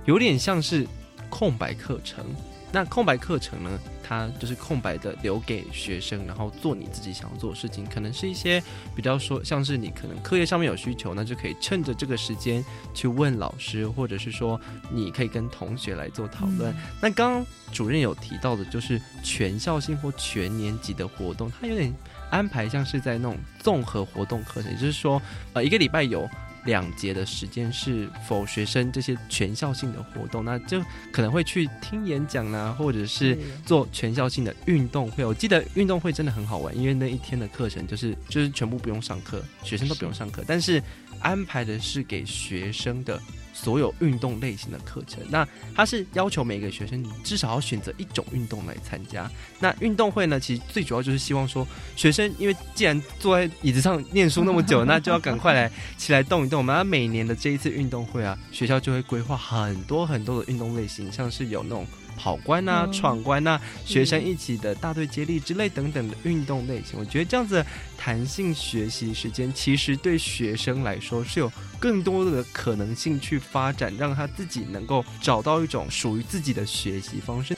有点像是空白课程。那空白课程呢？它就是空白的，留给学生，然后做你自己想要做的事情。可能是一些比较说，像是你可能课业上面有需求，那就可以趁着这个时间去问老师，或者是说你可以跟同学来做讨论。那刚刚主任有提到的，就是全校性或全年级的活动，它有点安排像是在那种综合活动课程，也就是说，呃，一个礼拜有。两节的时间是否学生这些全校性的活动，那就可能会去听演讲啊，或者是做全校性的运动会。我记得运动会真的很好玩，因为那一天的课程就是就是全部不用上课，学生都不用上课，但是安排的是给学生的所有运动类型的课程。那它是要求每个学生至少要选择一种运动来参加。那运动会呢，其实最主要就是希望说，学生因为既然坐在椅子上念书那么久，那就要赶快来起来动一动。我们每年的这一次运动会啊，学校就会规划很多很多的运动类型，像是有那种。跑关呐，闯关呐，学生一起的大队接力之类等等的运动类型，我觉得这样子弹性学习时间，其实对学生来说是有更多的可能性去发展，让他自己能够找到一种属于自己的学习方式。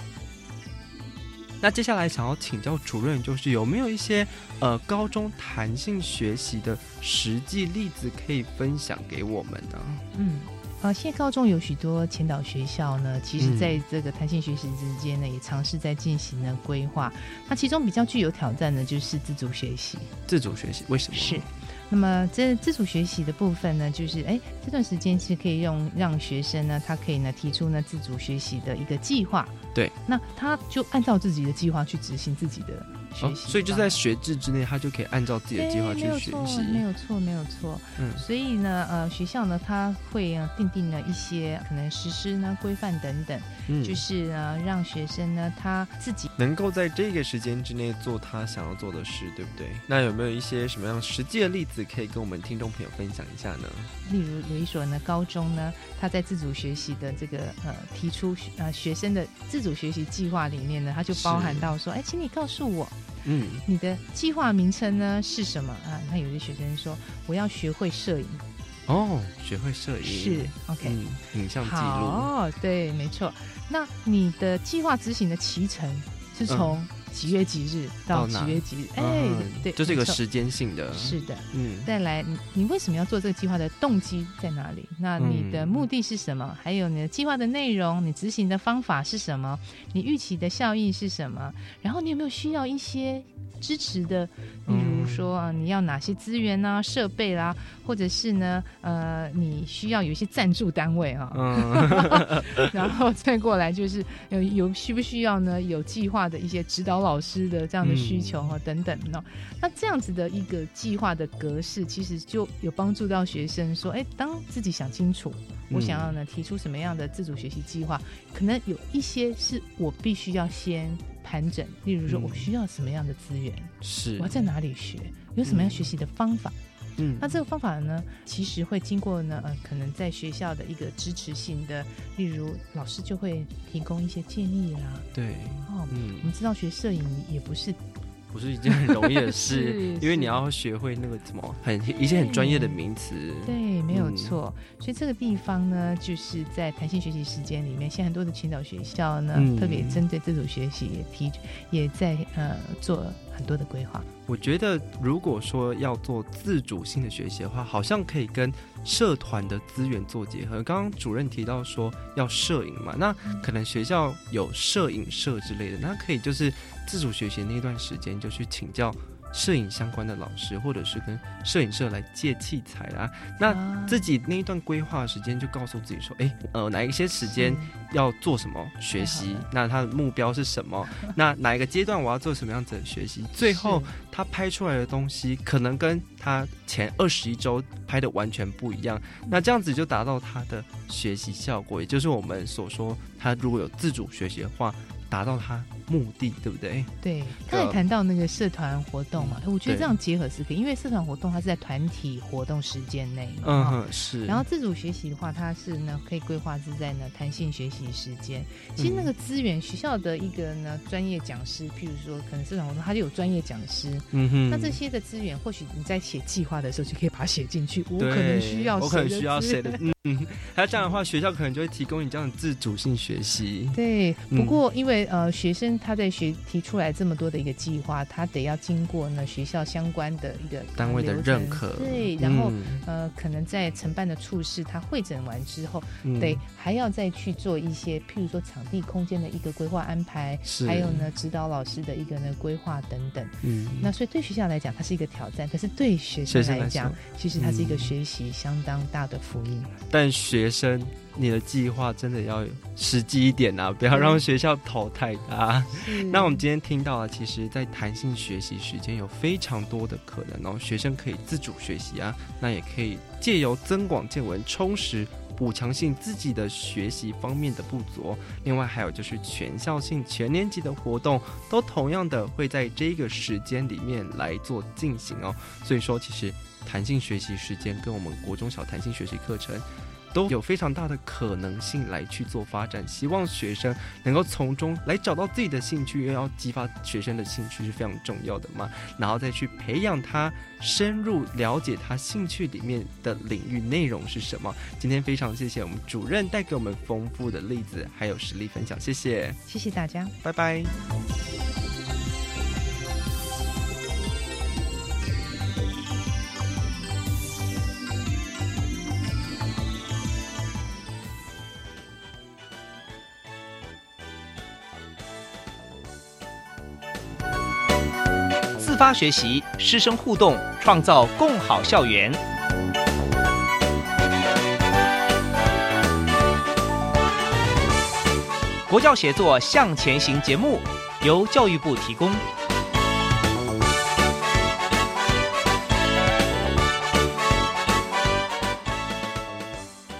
那接下来想要请教主任，就是有没有一些呃高中弹性学习的实际例子可以分享给我们呢？嗯。呃，现在高中有许多前导学校呢，其实在这个弹性学习之间呢，也尝试在进行呢规划。那其中比较具有挑战的，就是自主学习。自主学习为什么？是。那么这自主学习的部分呢，就是哎，这段时间是可以用让学生呢，他可以呢提出呢自主学习的一个计划。对。那他就按照自己的计划去执行自己的。学习，所以就在学制之内，他就可以按照自己的计划去学习，没有错，没有错。嗯，所以呢，呃，学校呢，他会定定了一些可能实施呢规范等等，嗯，就是呢，让学生呢他自己能够在这个时间之内做他想要做的事，对不对？那有没有一些什么样实际的例子可以跟我们听众朋友分享一下呢？例如有一所呢高中呢，他在自主学习的这个呃提出呃学生的自主学习计划里面呢，它就包含到说，哎，请你告诉我。嗯，你的计划名称呢是什么啊？那有些学生说我要学会摄影，哦，学会摄影是 OK，影像记录哦，对，没错。那你的计划执行的期程是从？几月几日到几月几日？哎，对，就是一个时间性的。是的，嗯。再来，你为什么要做这个计划的动机在哪里？那你的目的是什么？还有你的计划的内容，你执行的方法是什么？你预期的效益是什么？然后你有没有需要一些？支持的，比如说啊，你要哪些资源啊、设备啦，或者是呢，呃，你需要有一些赞助单位啊，嗯 然后再过来就是有有需不需要呢？有计划的一些指导老师的这样的需求哈，等等呢。那这样子的一个计划的格式，其实就有帮助到学生说，哎，当自己想清楚，我想要呢提出什么样的自主学习计划，可能有一些是我必须要先。盘整，例如说，我需要什么样的资源？是，我要在哪里学？有什么样学习的方法？嗯，那这个方法呢，其实会经过呢，呃，可能在学校的一个支持性的，例如老师就会提供一些建议啦。对，哦，嗯，我们知道学摄影也不是。不是一件很容易的 事，因为你要学会那个什么很一些很专业的名词。对，没有错。所以这个地方呢，就是在弹性学习时间里面，现在很多的青岛学校呢，特别针对自主学习也提，也在呃做很多的规划。我觉得，如果说要做自主性的学习的话，好像可以跟社团的资源做结合。刚刚主任提到说要摄影嘛，那可能学校有摄影社之类的，那可以就是自主学习那段时间就去请教。摄影相关的老师，或者是跟摄影社来借器材啊，那自己那一段规划时间就告诉自己说，哎，呃，哪一些时间要做什么学习？那他的目标是什么？那哪一个阶段我要做什么样子的学习？最后他拍出来的东西可能跟他前二十一周拍的完全不一样，那这样子就达到他的学习效果，也就是我们所说，他如果有自主学习的话。达到他目的，对不对？对，他也谈到那个社团活动嘛，我觉得这样结合是可以，因为社团活动它是在团体活动时间内，嗯，是。然后自主学习的话，它是呢可以规划是在呢弹性学习时间。其实那个资源，学校的一个呢专业讲师，譬如说可能社团活动，它就有专业讲师，嗯哼。那这些的资源，或许你在写计划的时候就可以把它写进去。我可能需要，我可能需要谁的？嗯，还有这样的话，学校可能就会提供你这样的自主性学习。对，不过因为。呃，学生他在学提出来这么多的一个计划，他得要经过呢学校相关的一个单位的认可，对，然后呃，可能在承办的处室他会诊完之后，得还要再去做一些，譬如说场地空间的一个规划安排，还有呢指导老师的一个呢规划等等。嗯，那所以对学校来讲，它是一个挑战，可是对学生来讲，其实它是一个学习相当大的福音。但学生。你的计划真的要实际一点啊，不要让学校淘汰他。那我们今天听到了，其实，在弹性学习时间有非常多的可能哦，学生可以自主学习啊，那也可以借由增广见闻，充实补强性自己的学习方面的不足。另外还有就是全校性全年级的活动，都同样的会在这个时间里面来做进行哦。所以说，其实弹性学习时间跟我们国中小弹性学习课程。都有非常大的可能性来去做发展，希望学生能够从中来找到自己的兴趣，因为要激发学生的兴趣是非常重要的嘛，然后再去培养他深入了解他兴趣里面的领域内容是什么。今天非常谢谢我们主任带给我们丰富的例子还有实例分享，谢谢，谢谢大家，拜拜。发学习，师生互动，创造共好校园。国教协作向前行节目由教育部提供。